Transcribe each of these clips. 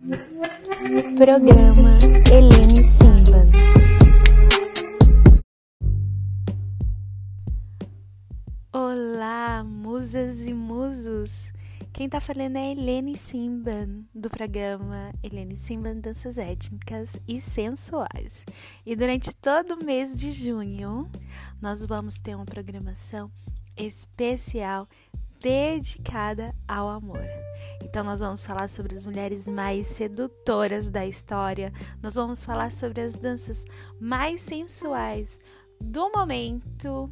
Programa Helene Simba. Olá, musas e musos! Quem tá falando é Helene Simban, do programa Helene Simban Danças Étnicas e Sensuais. E durante todo o mês de junho, nós vamos ter uma programação especial dedicada ao amor. Então, nós vamos falar sobre as mulheres mais sedutoras da história, nós vamos falar sobre as danças mais sensuais do momento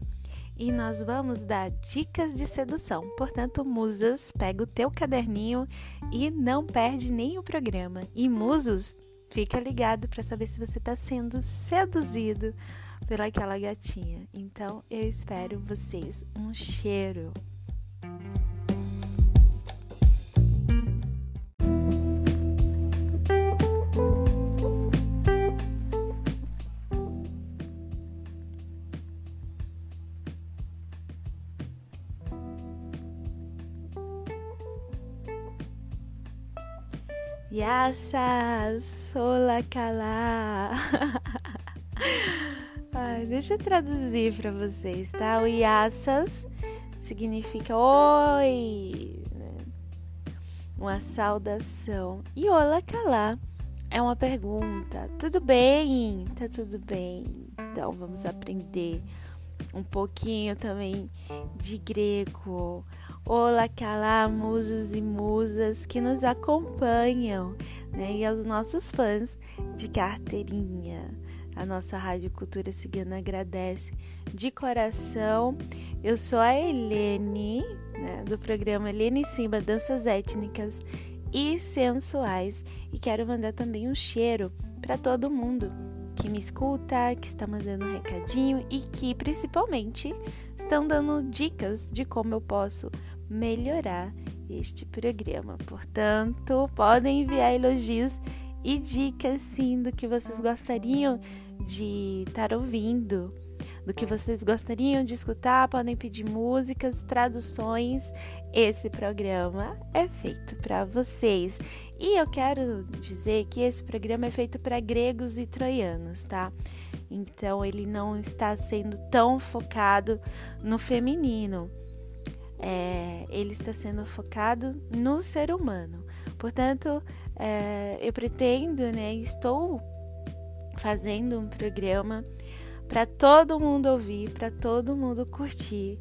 e nós vamos dar dicas de sedução. Portanto, musas, pega o teu caderninho e não perde nem o programa. E musos, fica ligado para saber se você está sendo seduzido pelaquela gatinha. Então, eu espero vocês. Um cheiro. Yassas, olá Ai, deixa eu traduzir para vocês, tá? O yassas significa oi, né? uma saudação. E olá é uma pergunta. Tudo bem? Tá tudo bem? Então vamos aprender um pouquinho também de grego. Olá, calá, musos e musas que nos acompanham, né? E aos nossos fãs de carteirinha. A nossa Rádio Cultura Cigana agradece de coração. Eu sou a Helene, né, do programa Helene Simba Danças Étnicas e Sensuais, e quero mandar também um cheiro para todo mundo que me escuta, que está mandando um recadinho e que principalmente estão dando dicas de como eu posso melhorar este programa. Portanto, podem enviar elogios e dicas sim do que vocês gostariam de estar ouvindo, do que vocês gostariam de escutar, podem pedir músicas, traduções. Esse programa é feito para vocês. E eu quero dizer que esse programa é feito para gregos e troianos, tá? Então ele não está sendo tão focado no feminino é, ele está sendo focado no ser humano. Portanto, é, eu pretendo, né, estou fazendo um programa para todo mundo ouvir, para todo mundo curtir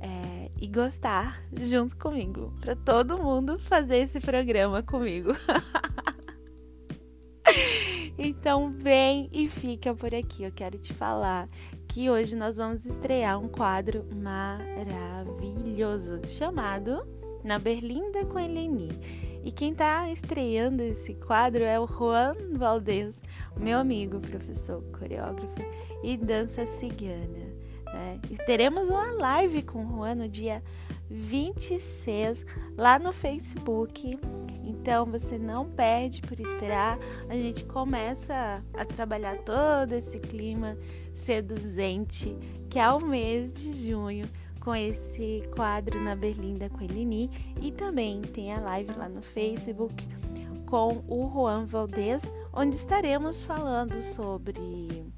é, e gostar junto comigo, para todo mundo fazer esse programa comigo. então vem e fica por aqui. Eu quero te falar que hoje nós vamos estrear um quadro maravilhoso chamado Na Berlinda com Eleni. E quem está estreando esse quadro é o Juan Valdez, meu amigo, professor, coreógrafo e dança cigana. Né? E teremos uma live com o Juan no dia 26 lá no Facebook. Então você não perde por esperar. A gente começa a trabalhar todo esse clima seduzente que é o mês de junho com esse quadro na Berlinda com Elini e também tem a live lá no Facebook com o Juan Valdez, onde estaremos falando sobre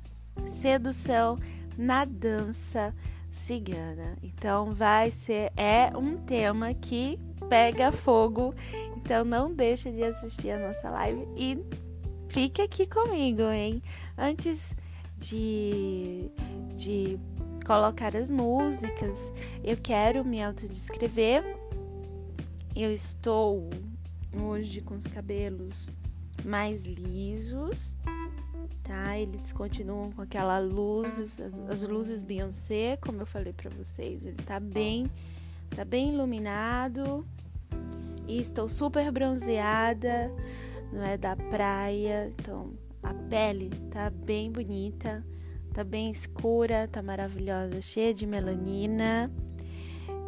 sedução na dança cigana. Então vai ser é um tema que pega fogo. Então não deixe de assistir a nossa live e fique aqui comigo, hein? Antes de de colocar as músicas, eu quero me autodescrever. Eu estou hoje com os cabelos mais lisos, tá? Eles continuam com aquela luz, as, as luzes Beyoncé, como eu falei para vocês. Ele tá bem, tá bem iluminado. E estou super bronzeada, não é da praia, então a pele tá bem bonita, tá bem escura, tá maravilhosa, cheia de melanina.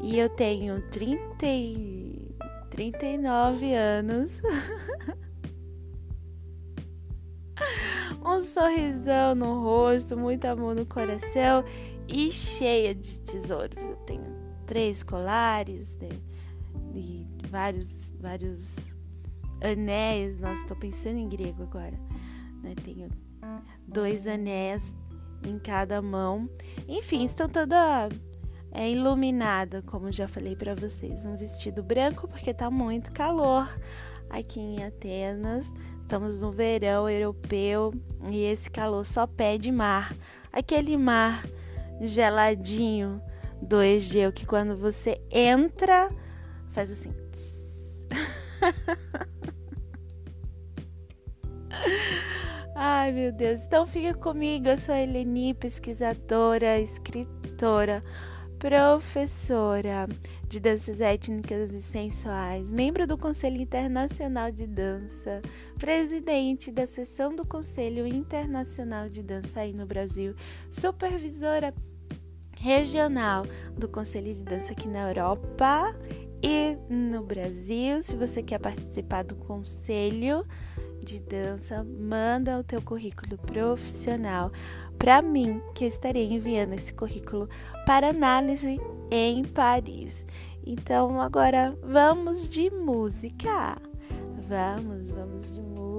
E eu tenho 30 e... 39 anos. um sorrisão no rosto, muito amor no coração e cheia de tesouros. Eu tenho três colares né, e vários, vários anéis. Nossa, tô pensando em grego agora. Né? Tenho dois anéis em cada mão. Enfim, estou toda é, iluminada, como já falei para vocês. Um vestido branco porque tá muito calor aqui em Atenas. Estamos no verão europeu e esse calor só pede mar. Aquele mar geladinho do Egeu que quando você entra faz assim. Ai, meu Deus. Então fica comigo. Eu sou a Eleni, pesquisadora, escritora, professora de danças étnicas e sensuais, membro do Conselho Internacional de Dança, presidente da seção do Conselho Internacional de Dança aí no Brasil, supervisora regional do Conselho de Dança aqui na Europa e no Brasil. Se você quer participar do conselho, de dança, manda o teu currículo profissional para mim, que eu estarei enviando esse currículo para análise em Paris. Então, agora vamos de música. Vamos, vamos de música.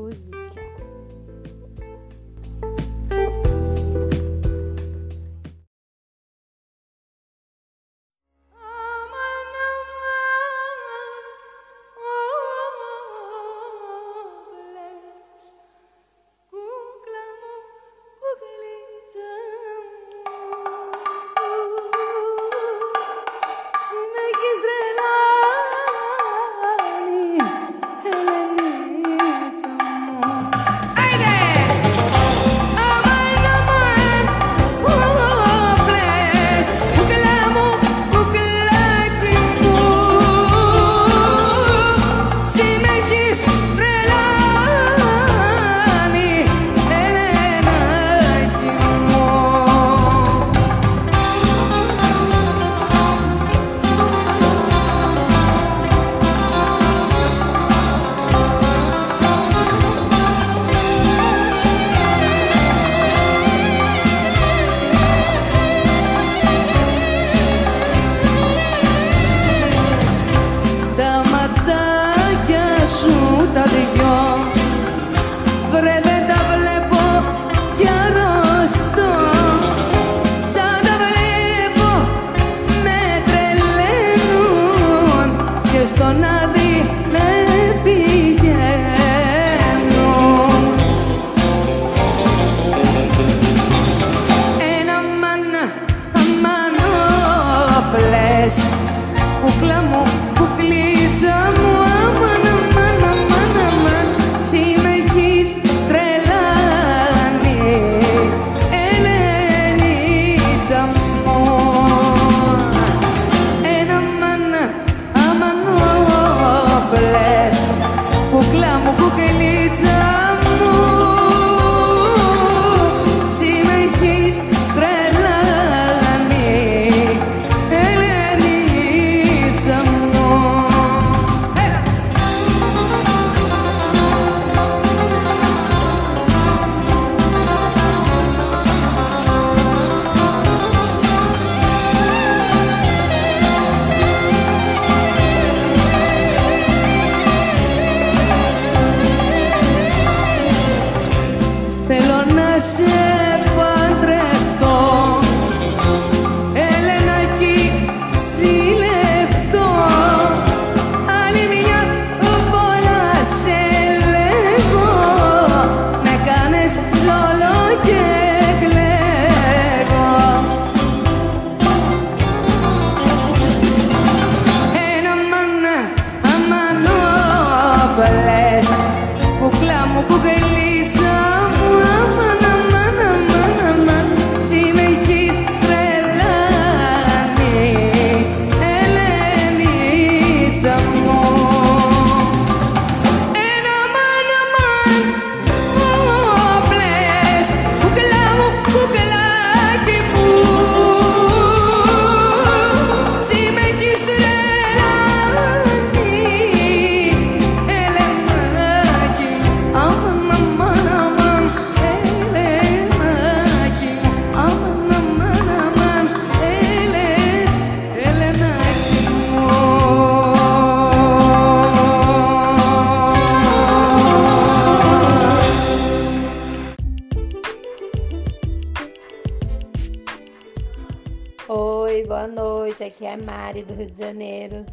Aqui é Mari do Rio de Janeiro.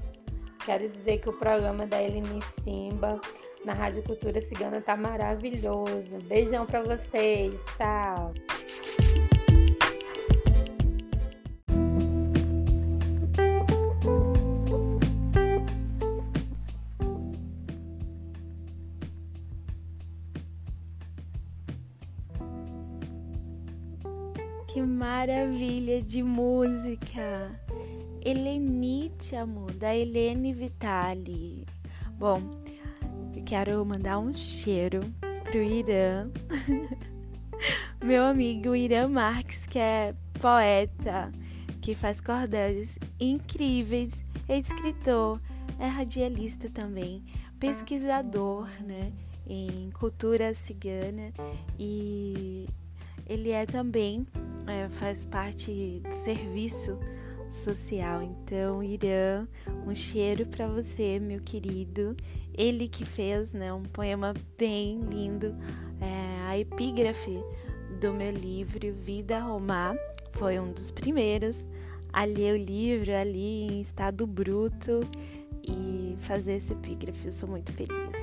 Quero dizer que o programa da Eline Simba na Rádio Cultura Cigana tá maravilhoso. Beijão para vocês. Tchau. Que maravilha de música! Helenite, amor, da Helene Vitali. Bom, eu quero mandar um cheiro pro Irã. Meu amigo Irã Marques, que é poeta, que faz cordéis incríveis, é escritor, é radialista também, pesquisador, né, em cultura cigana e ele é também é, faz parte do serviço social. Então, Irã, um cheiro para você, meu querido. Ele que fez, né, um poema bem lindo, é, a epígrafe do meu livro Vida Romar, foi um dos primeiros a ler o livro ali em estado bruto e fazer esse epígrafe. Eu sou muito feliz,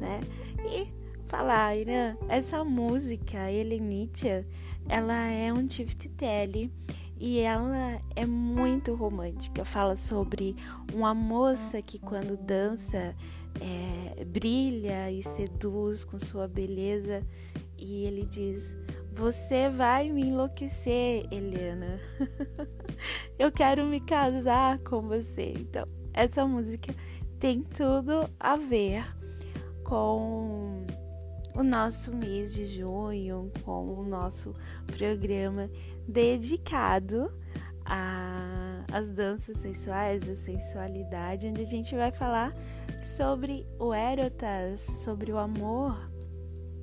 né? E falar, Irã, essa música, Helenitia, ela é um Tiftitelli e ela é muito romântica. Fala sobre uma moça que, quando dança, é, brilha e seduz com sua beleza. E ele diz: Você vai me enlouquecer, Helena. Eu quero me casar com você. Então, essa música tem tudo a ver com o nosso mês de junho com o nosso programa dedicado às danças sensuais, a sensualidade, onde a gente vai falar sobre o erotas, sobre o amor.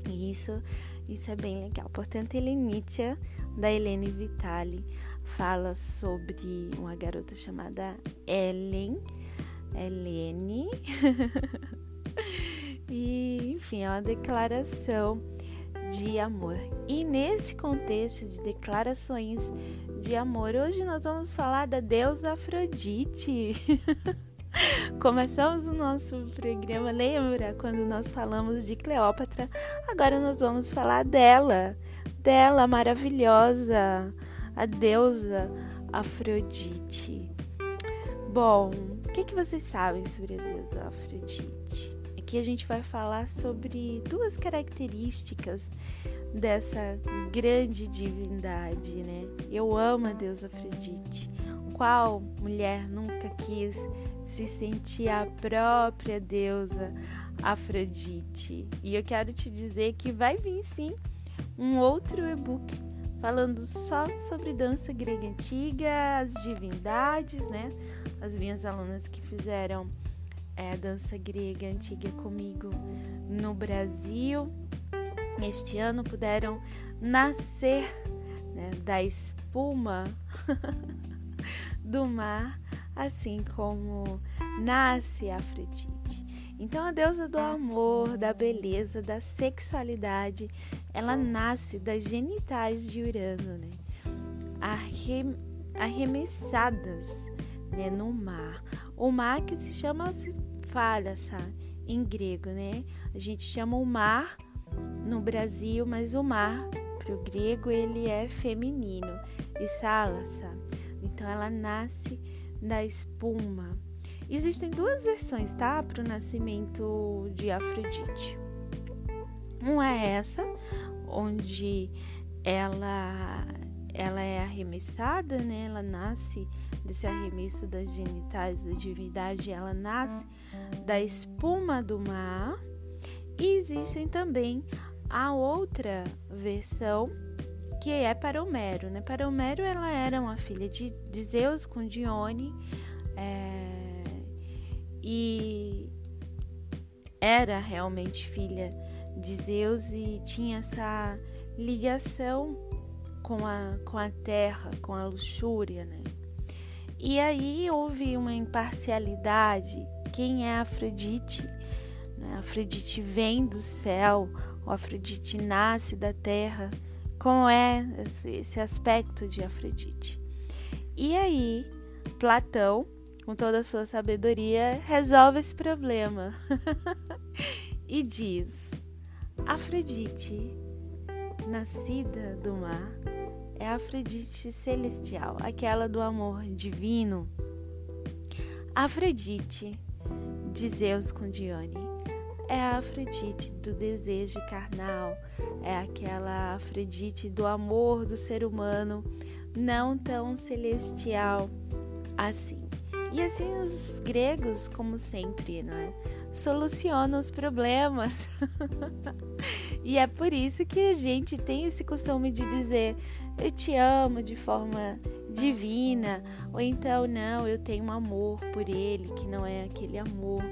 E isso, isso é bem legal. Portanto, Helenitia, da Helene Vitali, fala sobre uma garota chamada Ellen. Helene. E, enfim, é uma declaração de amor. E nesse contexto de declarações de amor, hoje nós vamos falar da deusa Afrodite. Começamos o nosso programa, lembra quando nós falamos de Cleópatra? Agora nós vamos falar dela, dela maravilhosa, a deusa Afrodite. Bom, o que, que vocês sabem sobre a deusa Afrodite? Aqui a gente vai falar sobre duas características dessa grande divindade, né? Eu amo a deusa Afrodite. Qual mulher nunca quis se sentir a própria deusa Afrodite? E eu quero te dizer que vai vir sim um outro e-book falando só sobre dança grega antiga, as divindades, né? As minhas alunas que fizeram é, a dança grega antiga comigo no Brasil. Este ano puderam nascer né, da espuma do mar, assim como nasce Afrodite. Então, a deusa do amor, da beleza, da sexualidade, ela nasce das genitais de Urano, né? arremessadas né, no mar. O mar que se chama Falasa em grego, né? A gente chama o mar no Brasil, mas o mar para o grego ele é feminino e Salasa. Então ela nasce da espuma. Existem duas versões, tá, para o nascimento de Afrodite. Uma é essa, onde ela ela é arremessada, né? Ela nasce desse arremesso das genitais da divindade, ela nasce da espuma do mar. E existem também a outra versão que é para Homero, né? Para Homero ela era uma filha de, de Zeus com Dione é, e era realmente filha de Zeus e tinha essa ligação com a, com a terra, com a luxúria, né? E aí houve uma imparcialidade. Quem é Afrodite? Né? Afrodite vem do céu, o Afrodite nasce da terra. Como é esse, esse aspecto de Afrodite? E aí Platão, com toda a sua sabedoria, resolve esse problema e diz: Afrodite, nascida do mar, é a Afrodite celestial, aquela do amor divino. Afrodite de Zeus com Dione é a Afrodite do desejo carnal, é aquela Afrodite do amor do ser humano, não tão celestial assim. E assim os gregos, como sempre, é? Solucionam os problemas. e é por isso que a gente tem esse costume de dizer eu te amo de forma divina, ou então não, eu tenho um amor por ele, que não é aquele amor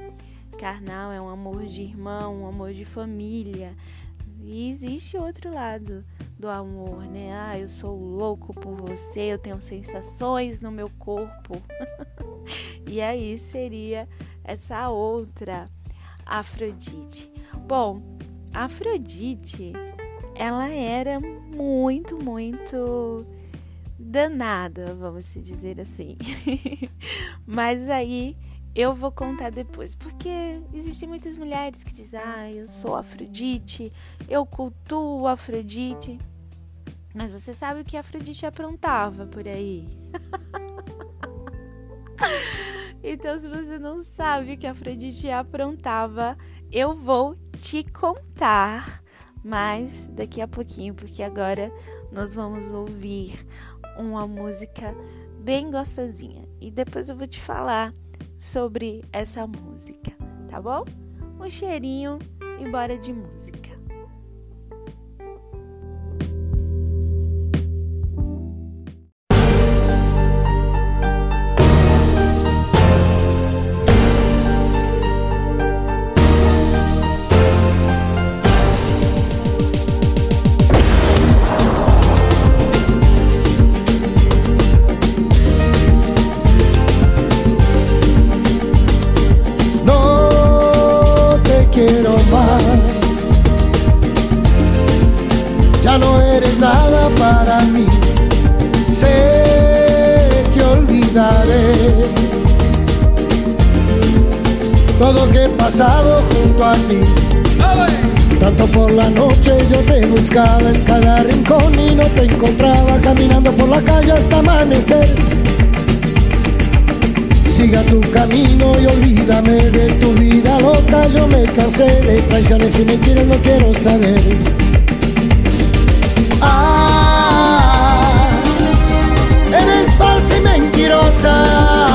carnal, é um amor de irmão, um amor de família. E existe outro lado do amor, né? Ah, eu sou louco por você, eu tenho sensações no meu corpo. e aí seria essa outra Afrodite. Bom, Afrodite, ela era muito, muito danada, vamos dizer assim. Mas aí eu vou contar depois, porque existem muitas mulheres que dizem: "Ah, eu sou Afrodite, eu cultuo Afrodite". Mas você sabe o que Afrodite aprontava por aí? então, se você não sabe o que Afrodite aprontava, eu vou te contar mas daqui a pouquinho, porque agora nós vamos ouvir uma música bem gostosinha e depois eu vou te falar sobre essa música, tá bom? Um cheirinho e bora de música. Camino y olvídame de tu vida loca. Yo me cansé de traiciones y mentiras, no quiero saber. Ah, eres falsa y mentirosa.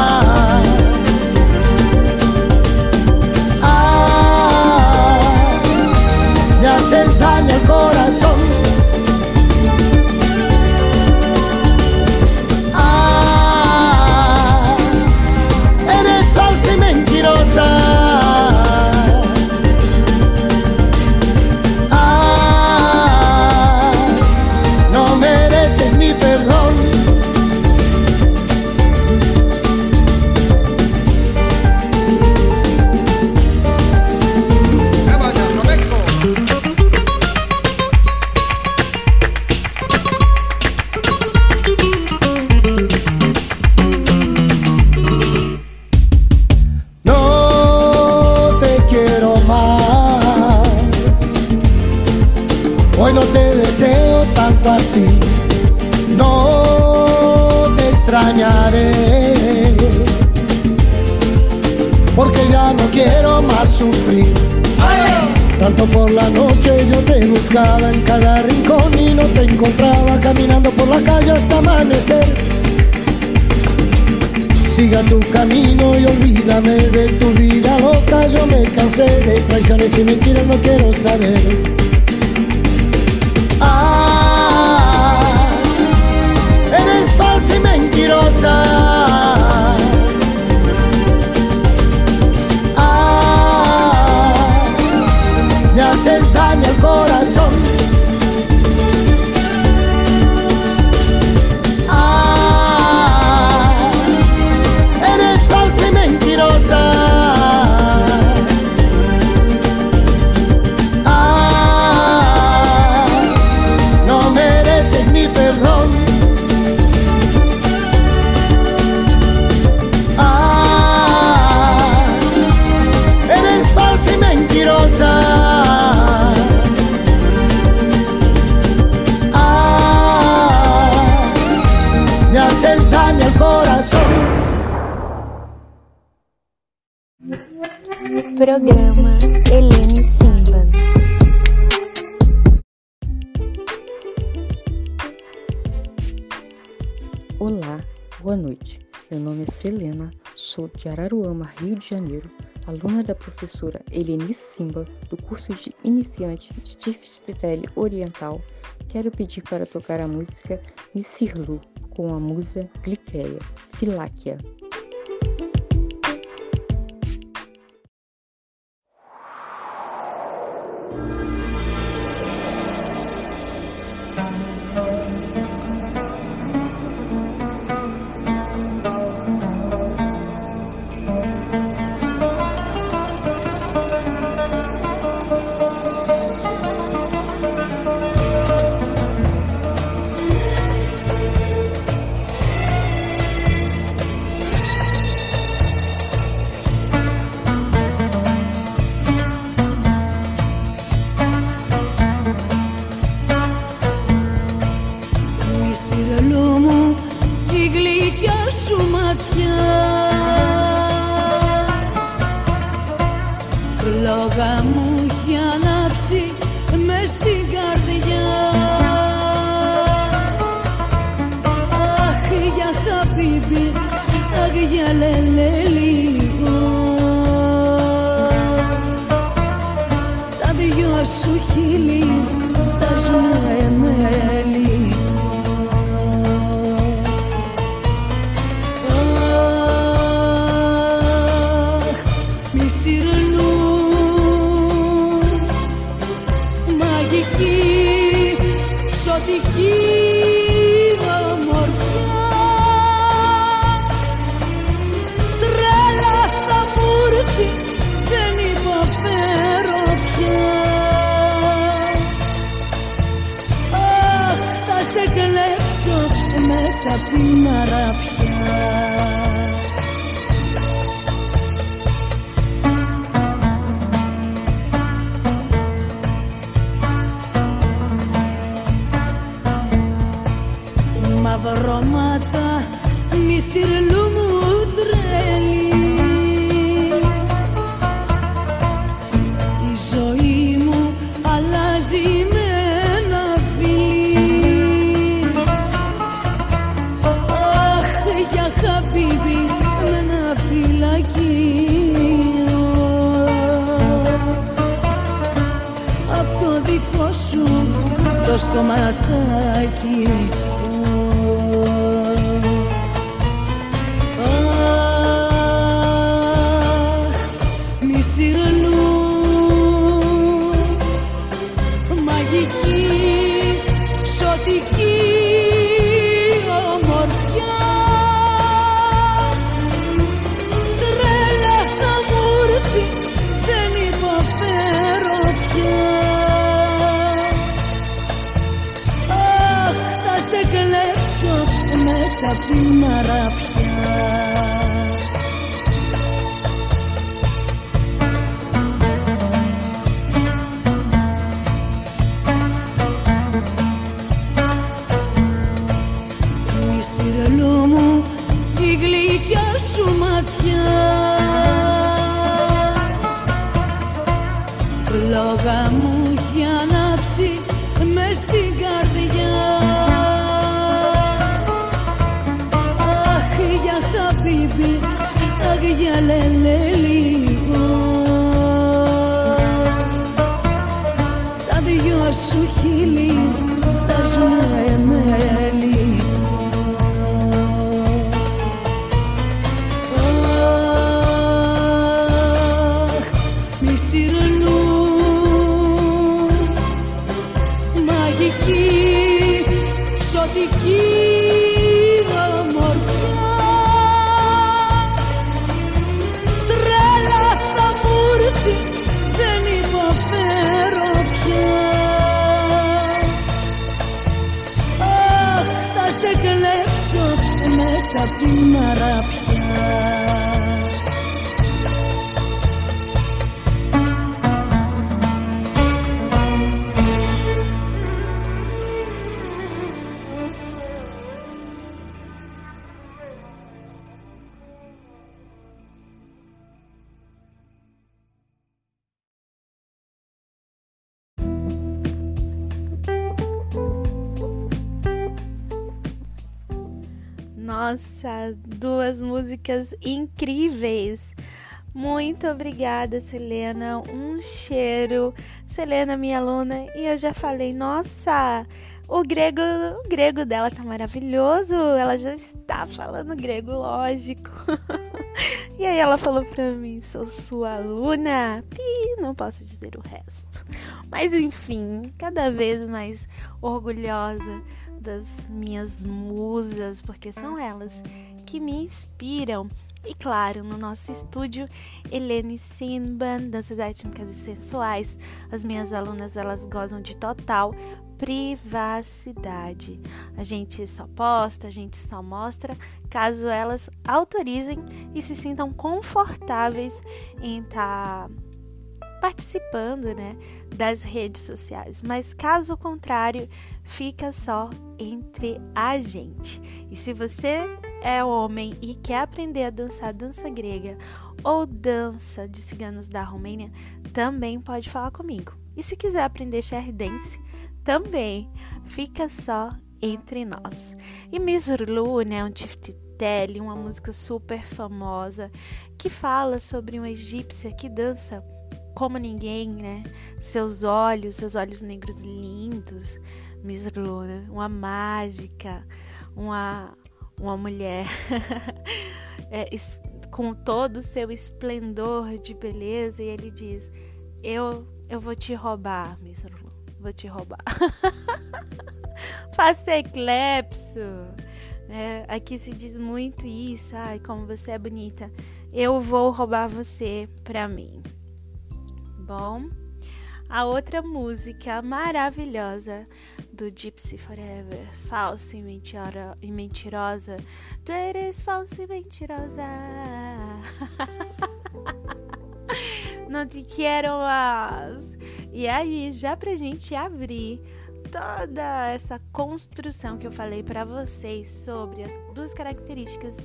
No te extrañaré, porque ya no quiero más sufrir. Tanto por la noche yo te buscaba en cada rincón y no te encontraba caminando por la calle hasta amanecer. Siga tu camino y olvídame de tu vida loca. Yo me cansé de traiciones y mentiras, no quiero saber. De Araruama, Rio de Janeiro, aluna da professora Helene Simba, do curso de iniciante de Tifstitele Oriental. Quero pedir para tocar a música Missirlu, com a musa Gliqueia, Filáquia. βρώματα μη μου τρέλει. Η ζωή μου αλλάζει με ένα φιλί. Αχ για χαμπίμπι με ένα φυλακί Απ' το δικό σου το στοματάκι. narap Nossa, duas músicas incríveis. Muito obrigada, Selena. Um cheiro. Selena, minha aluna, e eu já falei, nossa, o grego, o grego dela tá maravilhoso. Ela já está falando grego, lógico. e aí ela falou pra mim, sou sua aluna. E não posso dizer o resto. Mas enfim, cada vez mais orgulhosa das minhas musas, porque são elas que me inspiram. E claro, no nosso estúdio, Helene Sinban, danças étnicas e sensuais. As minhas alunas, elas gozam de total privacidade. A gente só posta, a gente só mostra caso elas autorizem e se sintam confortáveis em estar tá participando, né, das redes sociais. Mas caso contrário, fica só entre a gente. E se você é homem e quer aprender a dançar dança grega ou dança de ciganos da Romênia, também pode falar comigo. E se quiser aprender share dance, também fica só entre nós. E Miss Lu, né, um tiftitelli, uma música super famosa que fala sobre uma egípcia que dança como ninguém, né? Seus olhos, seus olhos negros lindos, Miss Luna, uma mágica, uma, uma mulher é, com todo o seu esplendor de beleza, e ele diz: Eu, eu vou te roubar, Miss Luna, vou te roubar. Faça eclepso. É, aqui se diz muito isso, ai, como você é bonita. Eu vou roubar você pra mim bom? A outra música maravilhosa do Gypsy Forever, falsa e, e mentirosa. Tu eres falsa e mentirosa. Não te quero mais. E aí, já pra gente abrir toda essa construção que eu falei para vocês sobre as duas características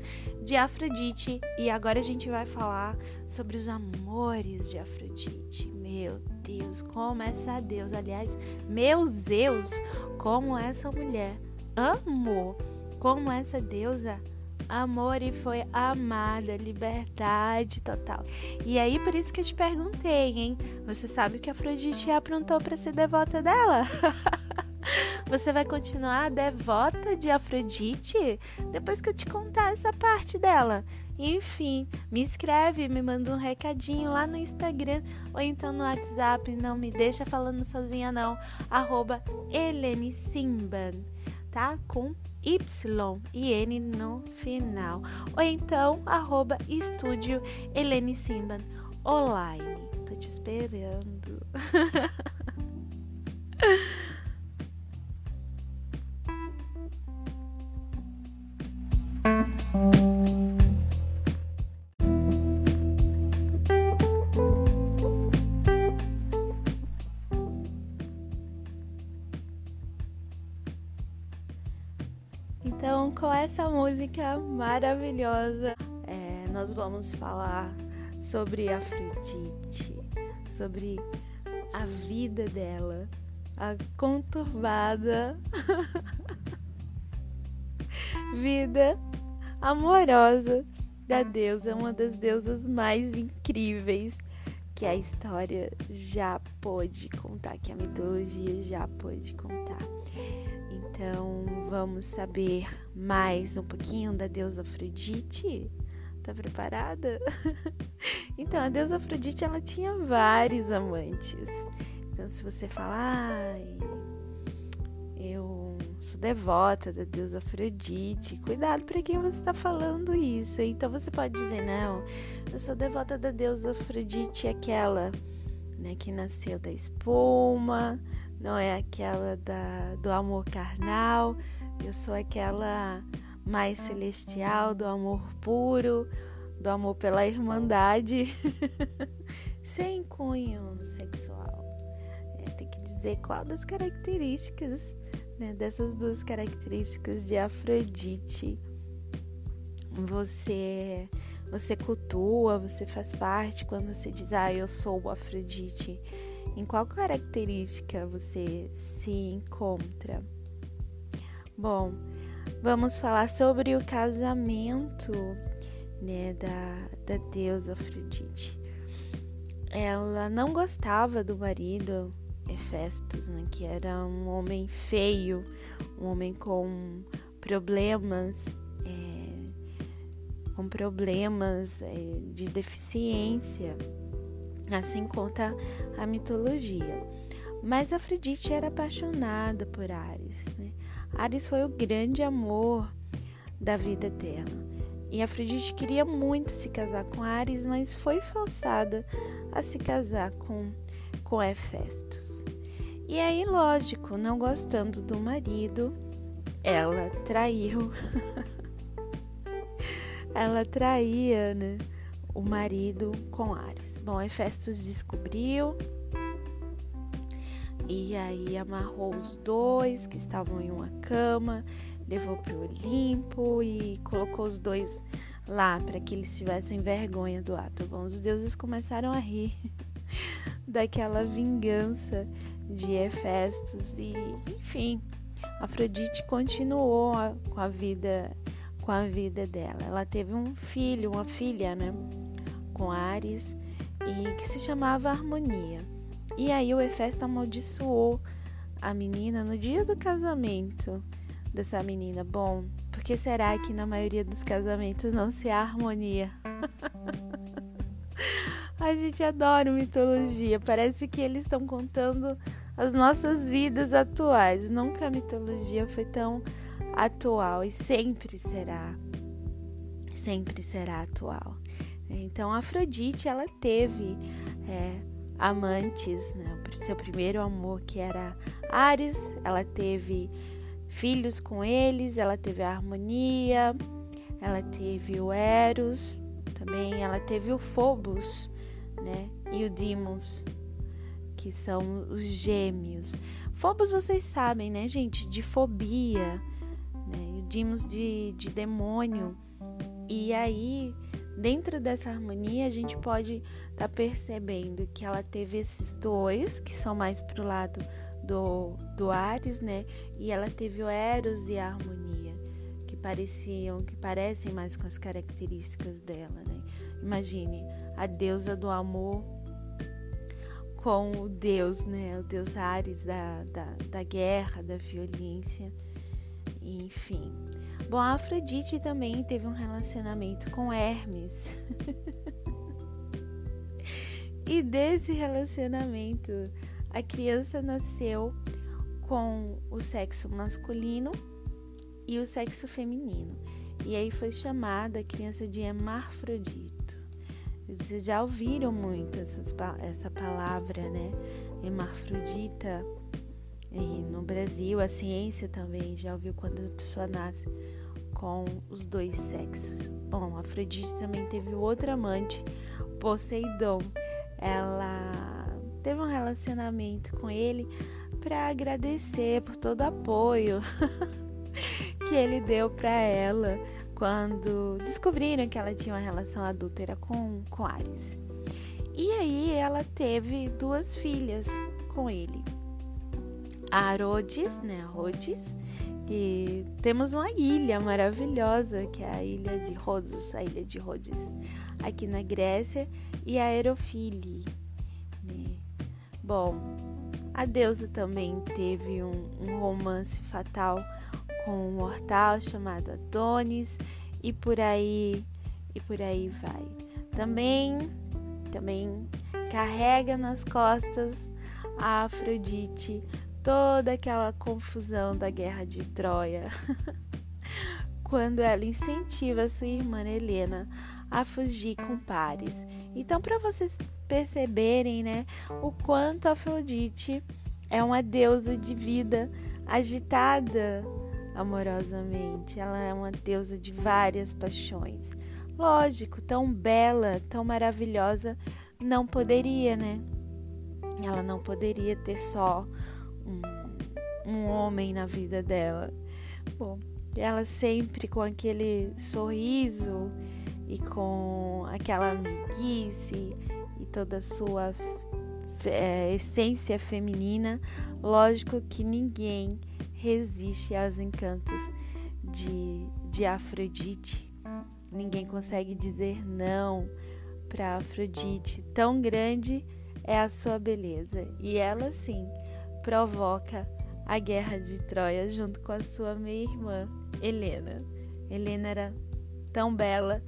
de Afrodite e agora a gente vai falar sobre os amores de Afrodite. Meu Deus, como essa deusa, aliás, meu Zeus, como essa mulher amou, como essa deusa amor e foi amada, liberdade total. E aí por isso que eu te perguntei, hein? Você sabe que Afrodite aprontou para ser devota dela? Você vai continuar devota de Afrodite depois que eu te contar essa parte dela. Enfim, me escreve, me manda um recadinho lá no Instagram ou então no WhatsApp. Não me deixa falando sozinha, não. Arroba Helene Simban, tá? Com Y e N no final. Ou então, arroba Estúdio Helene Simban online. Tô te esperando. música maravilhosa, é, nós vamos falar sobre Afrodite, sobre a vida dela, a conturbada vida amorosa da deusa, uma das deusas mais incríveis que a história já pôde contar, que a mitologia já pôde contar. Então, vamos saber mais um pouquinho da deusa Afrodite? Tá preparada? então, a deusa Afrodite, ela tinha vários amantes. Então, se você falar, eu sou devota da deusa Afrodite, cuidado para quem você está falando isso. Então, você pode dizer, não, eu sou devota da deusa Afrodite, aquela né, que nasceu da espuma, não é aquela da, do amor carnal, eu sou aquela mais celestial, do amor puro, do amor pela irmandade, sem cunho sexual. É, tem que dizer qual das características, né, dessas duas características de Afrodite você você cultua, você faz parte quando você diz, ah, eu sou o Afrodite. Em qual característica você se encontra? Bom, vamos falar sobre o casamento né, da, da deusa Afrodite. Ela não gostava do marido Hefestos, né, que era um homem feio, um homem com problemas, é, com problemas é, de deficiência, assim conta a mitologia. Mas Afrodite era apaixonada por Ares. Né? Ares foi o grande amor da vida dela. E Afrodite queria muito se casar com Ares, mas foi forçada a se casar com, com Hefestos. E aí, lógico, não gostando do marido, ela traiu. ela traía, né? O marido com Ares. Bom, Hefestos descobriu e aí amarrou os dois que estavam em uma cama levou para o Olimpo e colocou os dois lá para que eles tivessem vergonha do ato. Bom, os deuses começaram a rir daquela vingança de Hefestos e, enfim, Afrodite continuou com a vida com a vida dela. Ela teve um filho, uma filha, né, com Ares e que se chamava Harmonia. E aí o Hefesto amaldiçoou a menina no dia do casamento dessa menina. Bom, por que será que na maioria dos casamentos não se há harmonia? A gente adora mitologia. Parece que eles estão contando as nossas vidas atuais. Nunca a mitologia foi tão atual e sempre será. Sempre será atual. Então, Afrodite, ela teve é, amantes, né? seu primeiro amor que era Ares, ela teve filhos com eles, ela teve a harmonia, ela teve o Eros, também ela teve o Phobos, né? E o Dimos, que são os gêmeos. Phobos vocês sabem, né, gente? De fobia, né? E o Dimos de, de demônio. E aí, dentro dessa harmonia, a gente pode estar tá percebendo que ela teve esses dois, que são mais pro lado do, do Ares, né? E ela teve o Eros e a Harmonia, que pareciam, que parecem mais com as características dela, né? Imagine a deusa do amor com o deus, né? O deus Ares da, da, da guerra, da violência, enfim. Bom, a Afrodite também teve um relacionamento com Hermes. e desse relacionamento a criança nasceu com o sexo masculino e o sexo feminino. E aí foi chamada a criança de hermafrodito. Vocês já ouviram muito essas, essa palavra, né? Hermafrodita. E no Brasil, a ciência também já ouviu quando a pessoa nasce com os dois sexos. Bom, Afrodite também teve outro amante, Poseidon. Ela teve um relacionamento com ele para agradecer por todo o apoio que ele deu para ela quando descobriram que ela tinha uma relação adúltera com, com Ares. E aí ela teve duas filhas com ele. A Rhodes, né, Rhodes, e temos uma ilha maravilhosa, que é a ilha de Rhodos, a ilha de Rhodes, aqui na Grécia, e a Aerofile, Bom, a deusa também teve um, um romance fatal com um mortal chamado Adonis e por aí e por aí vai. Também também carrega nas costas a Afrodite toda aquela confusão da guerra de Troia. Quando ela incentiva sua irmã Helena a fugir com Paris. Então, para vocês perceberem, né, o quanto Afrodite é uma deusa de vida agitada amorosamente. Ela é uma deusa de várias paixões. Lógico, tão bela, tão maravilhosa, não poderia, né? Ela não poderia ter só um, homem na vida dela. Bom, ela sempre com aquele sorriso e com aquela amiguice e toda a sua é, essência feminina, lógico que ninguém resiste aos encantos de, de Afrodite. Ninguém consegue dizer não para Afrodite. Tão grande é a sua beleza. E ela sim provoca a guerra de Troia junto com a sua meia-irmã, Helena. Helena era tão bela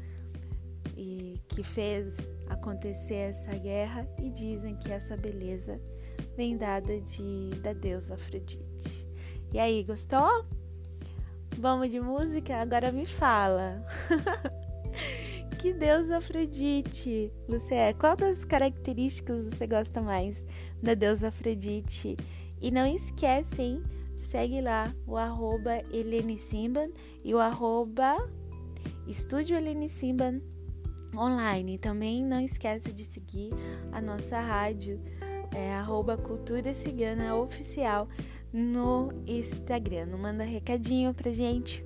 e que fez acontecer essa guerra e dizem que essa beleza vem dada de da deusa Afrodite. E aí, gostou? Vamos de música? Agora me fala. que deusa Afrodite você é? Qual das características você gosta mais da deusa Afrodite? E não esquece, hein? Segue lá o arroba Helene Simban e o arroba Estúdio Helene Simban online. Também não esquece de seguir a nossa rádio, é, arroba Cultura Cigana Oficial no Instagram. Manda recadinho pra gente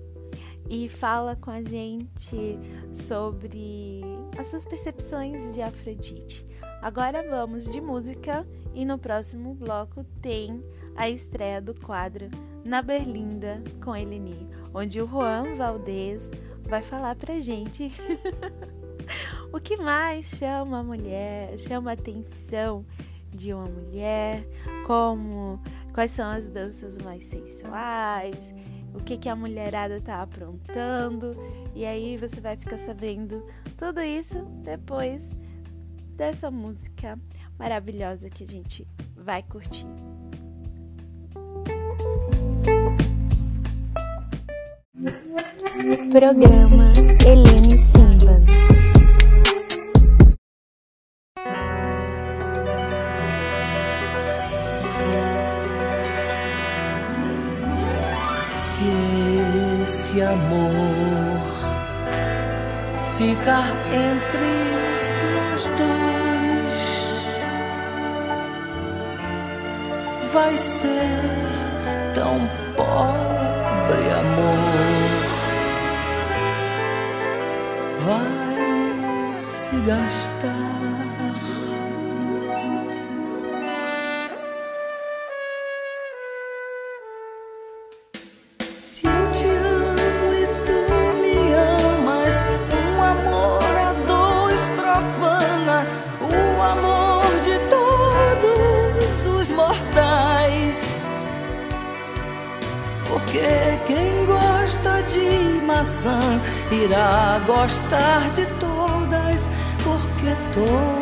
e fala com a gente sobre as suas percepções de Afrodite. Agora vamos de música e no próximo bloco tem a estreia do quadro Na Berlinda com Eleni, onde o Juan Valdez vai falar pra gente o que mais chama a mulher, chama a atenção de uma mulher, como quais são as danças mais sensuais, o que, que a mulherada tá aprontando, e aí você vai ficar sabendo tudo isso depois dessa música maravilhosa que a gente vai curtir. Programa Helene Simba. Se esse amor ficar entre nós dois, vai ser tão pobre amor vai se gastar. Irá gostar de todas, porque todas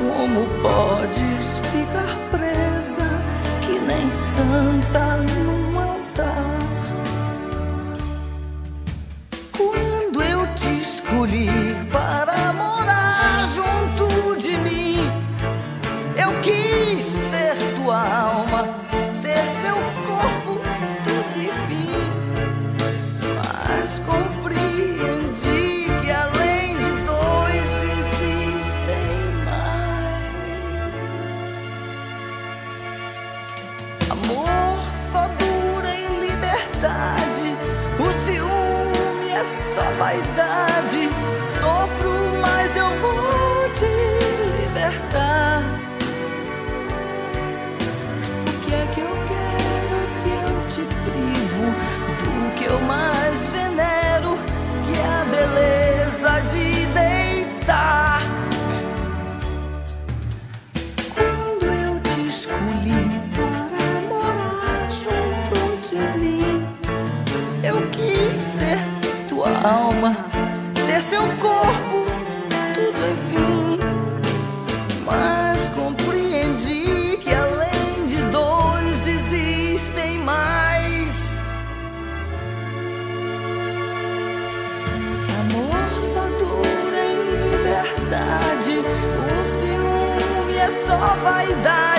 como podes ficar presa, que nem santa alma, ter seu corpo, tudo enfim. Mas compreendi que além de dois existem mais. Amor só dura em liberdade. O ciúme é só vaidade.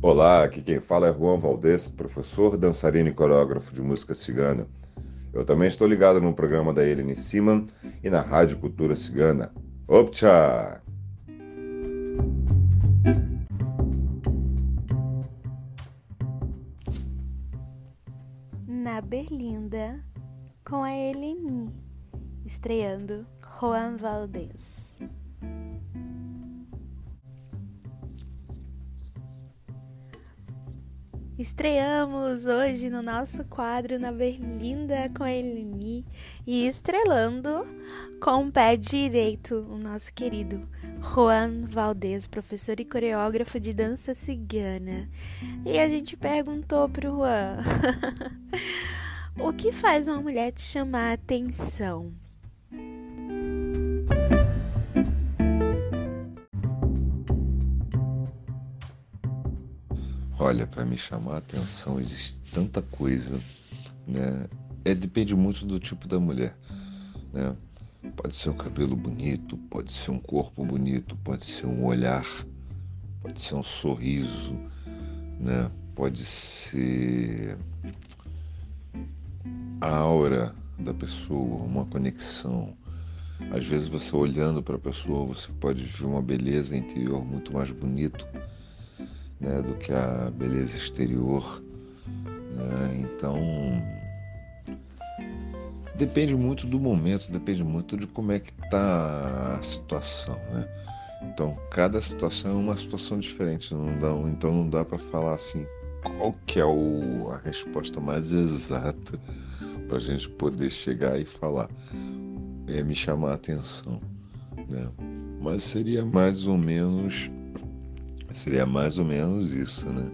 Olá, aqui quem fala é Juan Valdez, professor, dançarino e coreógrafo de música cigana. Eu também estou ligado no programa da Eleni Siman e na Rádio Cultura Cigana. Opcha! Berlinda, com a Eleni, estreando Juan Valdez. Estreamos hoje no nosso quadro na Berlinda com a Eleni e estrelando com o pé direito o nosso querido Juan Valdez, professor e coreógrafo de dança cigana. E a gente perguntou pro Juan: O que faz uma mulher te chamar a atenção? Olha, para me chamar a atenção existe tanta coisa, né? É depende muito do tipo da mulher, né? Pode ser um cabelo bonito, pode ser um corpo bonito, pode ser um olhar, pode ser um sorriso, né? Pode ser a aura da pessoa, uma conexão. Às vezes você olhando para a pessoa, você pode ver uma beleza interior muito mais bonito né, do que a beleza exterior. Né? Então, depende muito do momento, depende muito de como é que está a situação. Né? Então, cada situação é uma situação diferente, não dá, então não dá para falar assim qual que é o, a resposta mais exata para a gente poder chegar e falar, é me chamar a atenção. Né? Mas seria mais ou menos Seria mais ou menos isso, né?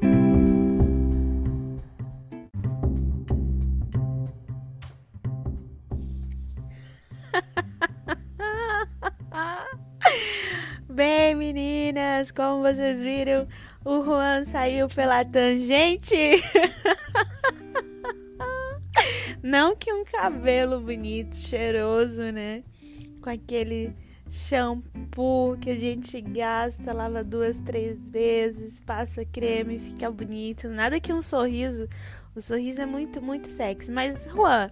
Bem, meninas, como vocês viram, o Juan saiu pela tangente. Não que um cabelo bonito, cheiroso, né? Com aquele shampoo que a gente gasta, lava duas, três vezes, passa creme, fica bonito. Nada que um sorriso. O sorriso é muito, muito sexy. Mas, Juan,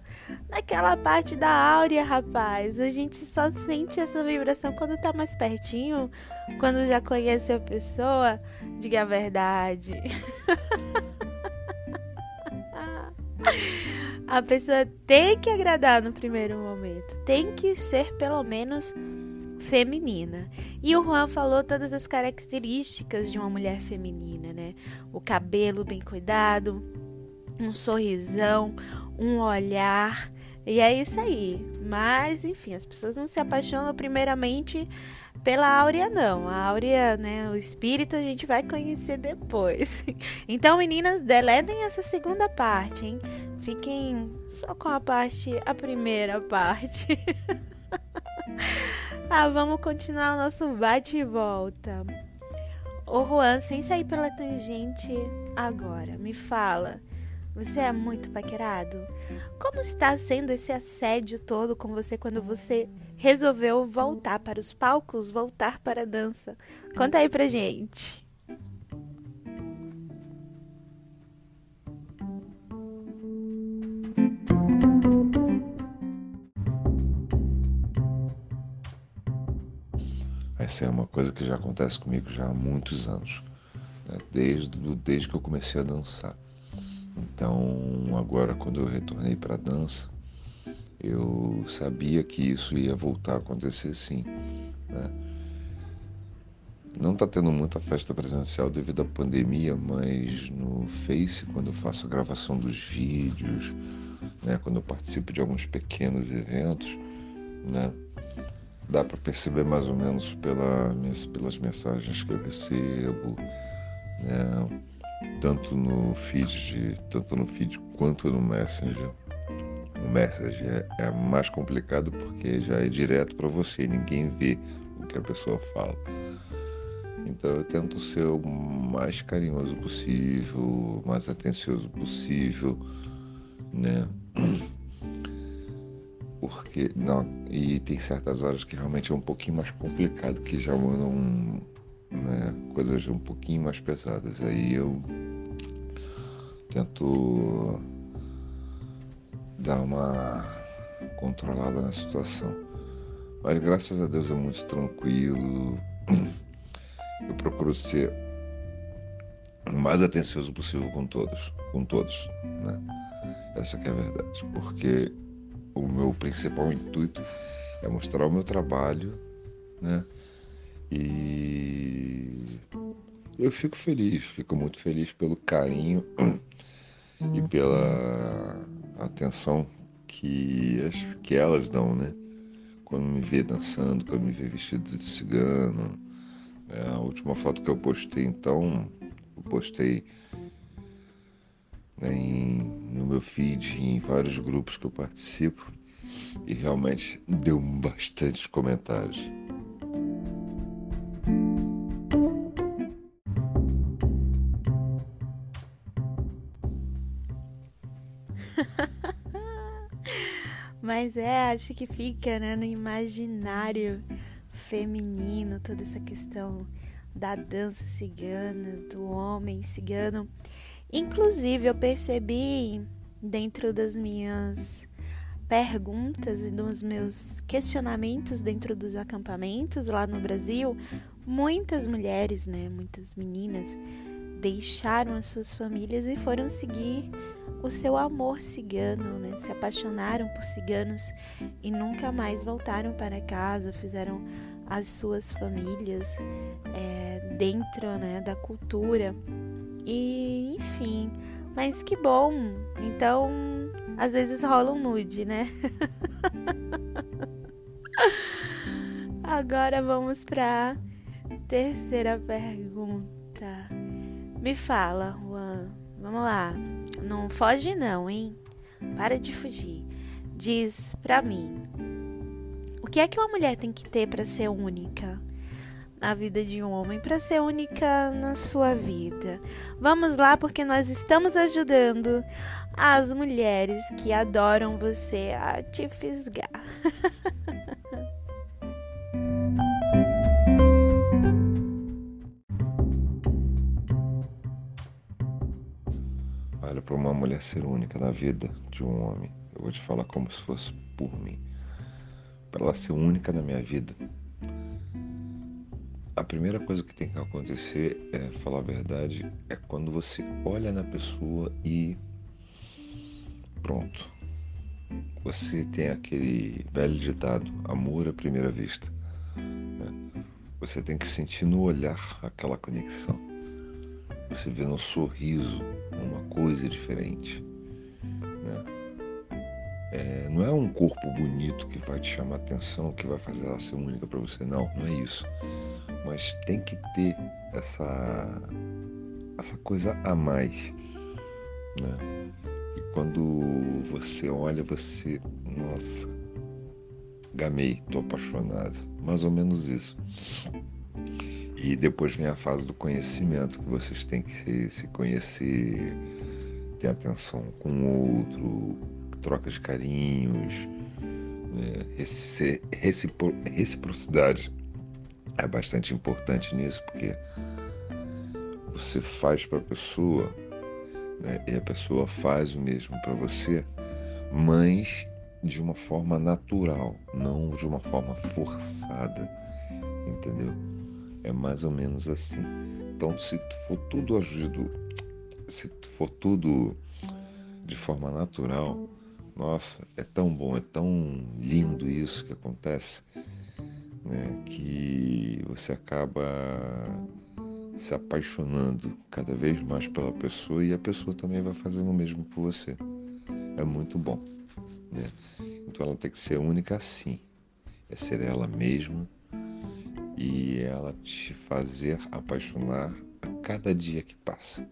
naquela parte da áurea, rapaz, a gente só sente essa vibração quando tá mais pertinho, quando já conhece a pessoa. Diga a verdade. a pessoa tem que agradar no primeiro momento. Tem que ser pelo menos feminina. E o Juan falou todas as características de uma mulher feminina, né? O cabelo bem cuidado, um sorrisão, um olhar. E é isso aí. Mas, enfim, as pessoas não se apaixonam primeiramente pela áurea, não. A áurea, né? O espírito a gente vai conhecer depois. Então, meninas, deletem essa segunda parte, hein? Fiquem só com a parte, a primeira parte. Ah, vamos continuar o nosso bate e volta. Ô Juan, sem sair pela tangente agora, me fala. Você é muito paquerado? Como está sendo esse assédio todo com você quando você resolveu voltar para os palcos, voltar para a dança? Conta aí pra gente. Essa é uma coisa que já acontece comigo já há muitos anos, né? desde, desde que eu comecei a dançar. Então, agora, quando eu retornei para a dança, eu sabia que isso ia voltar a acontecer sim. Né? Não está tendo muita festa presencial devido à pandemia, mas no Face, quando eu faço a gravação dos vídeos, né, quando eu participo de alguns pequenos eventos, né, dá para perceber mais ou menos pela, pelas mensagens que eu recebo, né? tanto no feed, tanto no feed quanto no Messenger. O Messenger é, é mais complicado porque já é direto para você, ninguém vê o que a pessoa fala. Então eu tento ser o mais carinhoso possível, mais atencioso possível, né? Porque não, e tem certas horas que realmente é um pouquinho mais complicado, que já mandam né, coisas um pouquinho mais pesadas. Aí eu tento dar uma controlada na situação. Mas graças a Deus é muito tranquilo. Eu procuro ser o mais atencioso possível com todos, com todos, né? Essa é a verdade, porque o meu principal intuito é mostrar o meu trabalho, né? E eu fico feliz, fico muito feliz pelo carinho e pela atenção que, as, que elas dão, né? Quando me vê dançando, quando me vê vestido de cigano. É, a última foto que eu postei, então, eu postei né, em, no meu feed, em vários grupos que eu participo, e realmente deu bastantes comentários. Mas é, acho que fica né, no imaginário feminino toda essa questão da dança cigana, do homem cigano. Inclusive, eu percebi dentro das minhas perguntas e dos meus questionamentos dentro dos acampamentos lá no Brasil, muitas mulheres, né, muitas meninas deixaram as suas famílias e foram seguir o seu amor cigano, né? Se apaixonaram por ciganos e nunca mais voltaram para casa, fizeram as suas famílias é, dentro né, da cultura. E enfim, mas que bom! Então, às vezes rola um nude, né? Agora vamos para terceira pergunta. Me fala, Juan. Vamos lá. Não foge não, hein? Para de fugir. Diz pra mim. O que é que uma mulher tem que ter para ser única na vida de um homem, para ser única na sua vida? Vamos lá, porque nós estamos ajudando as mulheres que adoram você a te fisgar. Olha, para uma mulher ser única na vida de um homem, eu vou te falar como se fosse por mim. Para ela ser única na minha vida, a primeira coisa que tem que acontecer é falar a verdade, é quando você olha na pessoa e pronto. Você tem aquele velho ditado, amor à primeira vista. Né? Você tem que sentir no olhar aquela conexão você vê no sorriso uma coisa diferente. Né? É, não é um corpo bonito que vai te chamar atenção, que vai fazer ela ser única para você, não, não é isso. Mas tem que ter essa, essa coisa a mais. Né? E quando você olha, você, nossa, gamei, tô apaixonado. Mais ou menos isso. E depois vem a fase do conhecimento, que vocês têm que se, conhecer, ter atenção com o outro, troca de carinhos, né? reciprocidade é bastante importante nisso, porque você faz para a pessoa né? e a pessoa faz o mesmo para você, mas de uma forma natural, não de uma forma forçada, entendeu? É mais ou menos assim. Então, se for tudo agido, se for tudo de forma natural, nossa, é tão bom, é tão lindo isso que acontece, né, que você acaba se apaixonando cada vez mais pela pessoa e a pessoa também vai fazendo o mesmo por você. É muito bom. Né? Então ela tem que ser única assim. É ser ela mesma e ela te fazer apaixonar a cada dia que passa.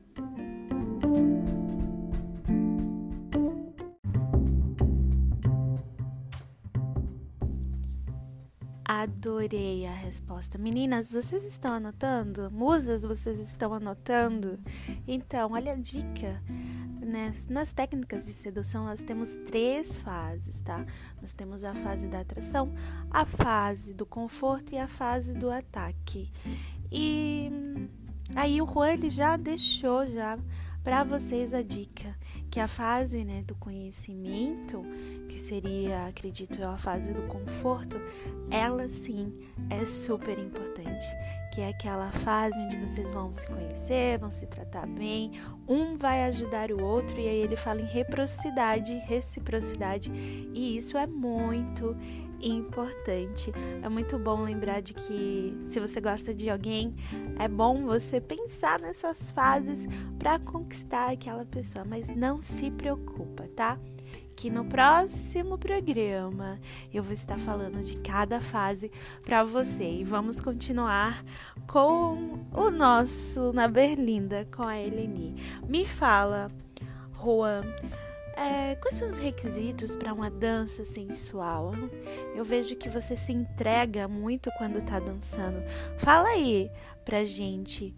Adorei a resposta. Meninas, vocês estão anotando? Musas, vocês estão anotando? Então, olha a dica. Nas, nas técnicas de sedução, nós temos três fases, tá? Nós temos a fase da atração, a fase do conforto e a fase do ataque. E aí o Juan ele já deixou já para vocês a dica que a fase né, do conhecimento, que seria, acredito eu, a fase do conforto, ela sim é super importante. Que é aquela fase onde vocês vão se conhecer, vão se tratar bem, um vai ajudar o outro, e aí ele fala em reciprocidade, reciprocidade, e isso é muito importante. É muito bom lembrar de que se você gosta de alguém, é bom você pensar nessas fases para conquistar aquela pessoa, mas não se preocupa, tá? Que no próximo programa eu vou estar falando de cada fase para você e vamos continuar com o nosso na Berlinda com a Eleni. Me fala, Juan, é, quais são os requisitos para uma dança sensual? Eu vejo que você se entrega muito quando tá dançando. Fala aí pra gente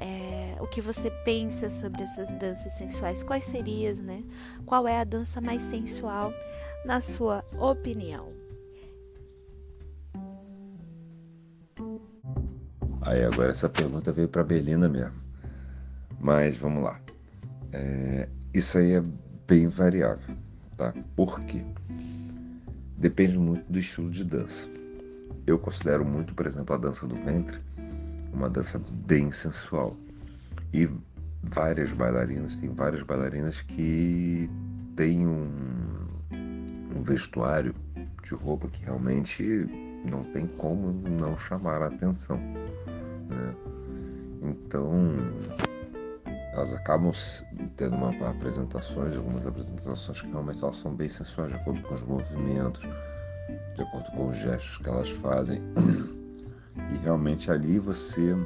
é, o que você pensa sobre essas danças sensuais. Quais seriam, né? Qual é a dança mais sensual, na sua opinião? Aí agora essa pergunta veio para Belina mesmo. Mas vamos lá. É, isso aí é bem variável, tá? Por quê? Depende muito do estilo de dança. Eu considero muito, por exemplo, a dança do ventre uma dança bem sensual. E várias bailarinas, tem várias bailarinas que têm um, um vestuário de roupa que realmente não tem como não chamar a atenção. Né? Então, elas acabam tendo uma, apresentações, algumas apresentações que realmente elas são bem sensuais, de acordo com os movimentos, de acordo com os gestos que elas fazem. E realmente ali você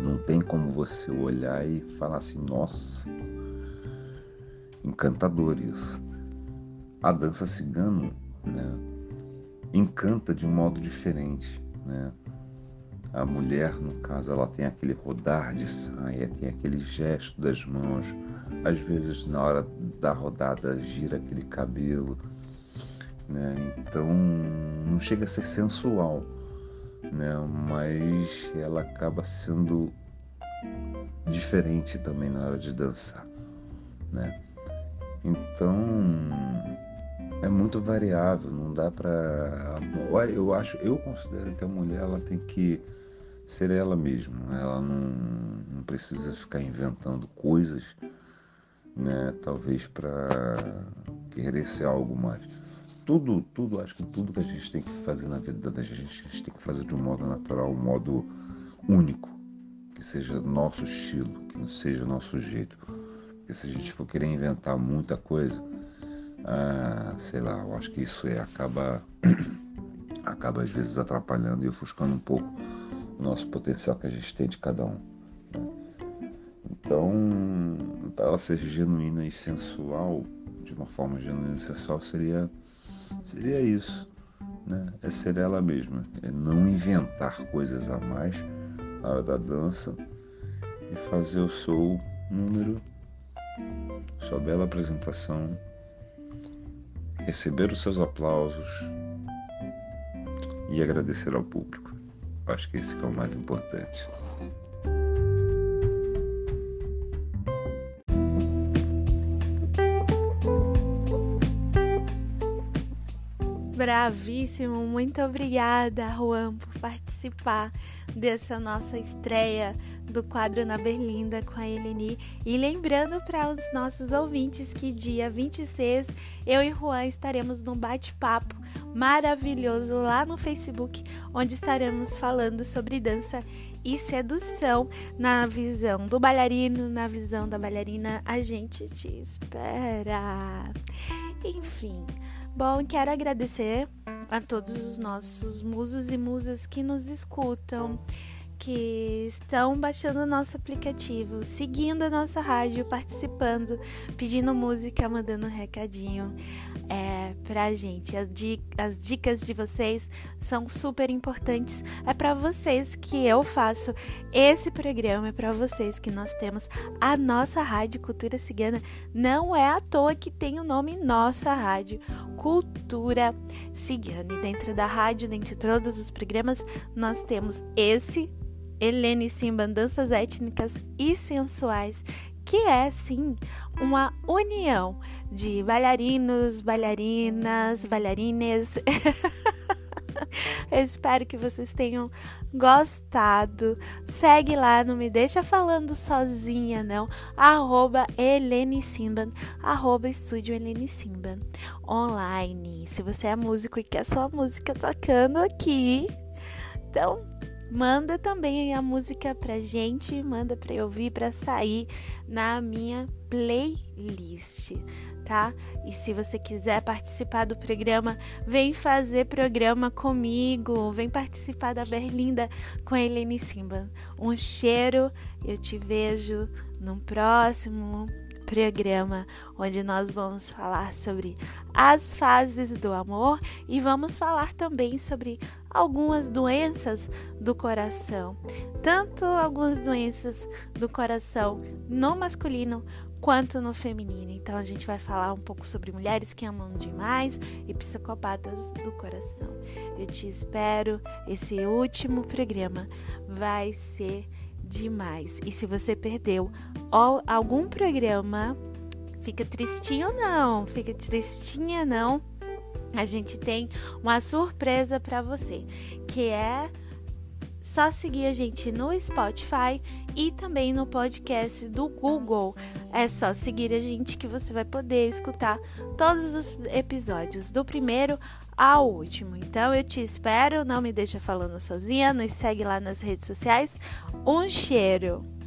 não tem como você olhar e falar assim, nossa, encantador isso. A dança cigana, né, encanta de um modo diferente, né? A mulher, no caso, ela tem aquele rodar de saia, tem aquele gesto das mãos. Às vezes, na hora da rodada, gira aquele cabelo. Né? Então, não chega a ser sensual, né? mas ela acaba sendo diferente também na hora de dançar. Né? Então, é muito variável, não dá para. Eu acho, eu considero que a mulher ela tem que ser ela mesma, ela não, não precisa ficar inventando coisas, né? Talvez para querer ser algo mais. Tudo, tudo, acho que tudo que a gente tem que fazer na vida da gente, a gente tem que fazer de um modo natural, um modo único, que seja nosso estilo, que não seja nosso jeito. Porque se a gente for querer inventar muita coisa, ah, sei lá, eu acho que isso é, acaba, acaba às vezes atrapalhando e ofuscando um pouco o nosso potencial que a gente tem de cada um. Né? Então, para ela ser genuína e sensual, de uma forma genuína e sensual, seria, seria isso. Né? É ser ela mesma, é não inventar coisas a mais na hora da dança e fazer o seu número, sua bela apresentação receber os seus aplausos e agradecer ao público. Acho que esse é o mais importante. Bravíssimo, muito obrigada, Juan, por participar dessa nossa estreia do quadro Na Berlinda com a Eleni. E lembrando para os nossos ouvintes que dia 26 eu e Juan estaremos num bate-papo maravilhoso lá no Facebook, onde estaremos falando sobre dança e sedução na visão do bailarino, na visão da bailarina. A gente te espera. Enfim, bom, quero agradecer a todos os nossos musos e musas que nos escutam que estão baixando o nosso aplicativo, seguindo a nossa rádio, participando, pedindo música, mandando um recadinho é, pra gente. As dicas de vocês são super importantes. É para vocês que eu faço esse programa, é para vocês que nós temos a nossa Rádio Cultura Cigana. Não é à toa que tem o nome Nossa Rádio Cultura Cigana. E dentro da rádio, dentro de todos os programas, nós temos esse Helene Simba, danças étnicas e sensuais, que é sim uma união de bailarinos, bailarinas, bailarines. Eu espero que vocês tenham gostado. Segue lá, não me deixa falando sozinha, não. Arroba Helene Simban, arroba Estúdio Helene Simban. Online. Se você é músico e quer sua música tocando aqui, então manda também a música pra gente, manda pra eu ouvir, pra sair na minha playlist, tá? E se você quiser participar do programa, vem fazer programa comigo, vem participar da Berlinda com a Helene Simba. Um cheiro, eu te vejo no próximo programa onde nós vamos falar sobre as fases do amor e vamos falar também sobre algumas doenças do coração, tanto algumas doenças do coração no masculino quanto no feminino. Então a gente vai falar um pouco sobre mulheres que amam demais e psicopatas do coração. Eu te espero. Esse último programa vai ser demais. E se você perdeu algum programa, fica tristinho não, fica tristinha não a gente tem uma surpresa para você, que é só seguir a gente no Spotify e também no podcast do Google. É só seguir a gente que você vai poder escutar todos os episódios, do primeiro ao último. Então eu te espero, não me deixa falando sozinha, nos segue lá nas redes sociais. Um cheiro!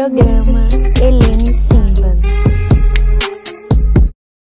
Programa Helene.